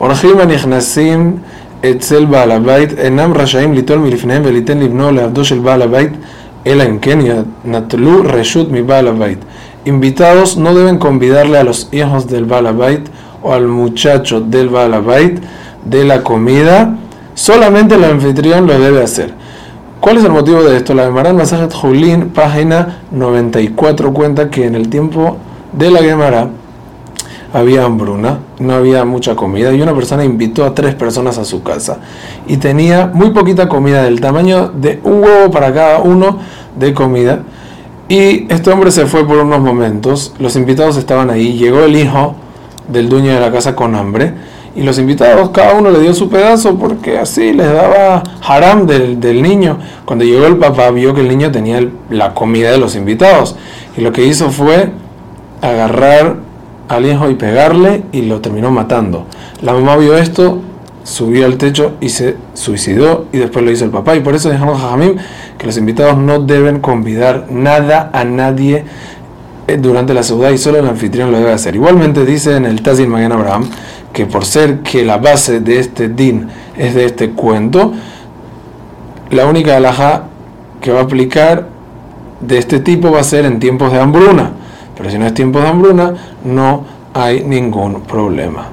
Orjim anichnasim etzel Baal Habait enam rashaim litol milifnehem veliten libno leavdo shel Baal Habait el en Kenia natlu reshut mi Baal Habait. Invitados no deben convidarle a los hijos del Baal Habait o al muchacho del Baal Habait de la comida, solamente el anfitrión lo debe hacer. ¿Cuál es el motivo de esto? La Gemara Masajet Julin, página 94, cuenta que en el tiempo de la Gemara había hambruna, no había mucha comida y una persona invitó a tres personas a su casa y tenía muy poquita comida del tamaño de un huevo para cada uno de comida y este hombre se fue por unos momentos, los invitados estaban ahí, llegó el hijo del dueño de la casa con hambre y los invitados cada uno le dio su pedazo porque así les daba haram del, del niño. Cuando llegó el papá vio que el niño tenía la comida de los invitados y lo que hizo fue agarrar al hijo y pegarle y lo terminó matando. La mamá vio esto, subió al techo y se suicidó y después lo hizo el papá. Y por eso dejamos a Jamim que los invitados no deben convidar nada a nadie eh, durante la ciudad y solo el anfitrión lo debe hacer. Igualmente dice en el Tazil Magan Abraham que por ser que la base de este din es de este cuento, la única alhaja que va a aplicar de este tipo va a ser en tiempos de hambruna. Pero si no es tiempo de hambruna, no hay ningún problema.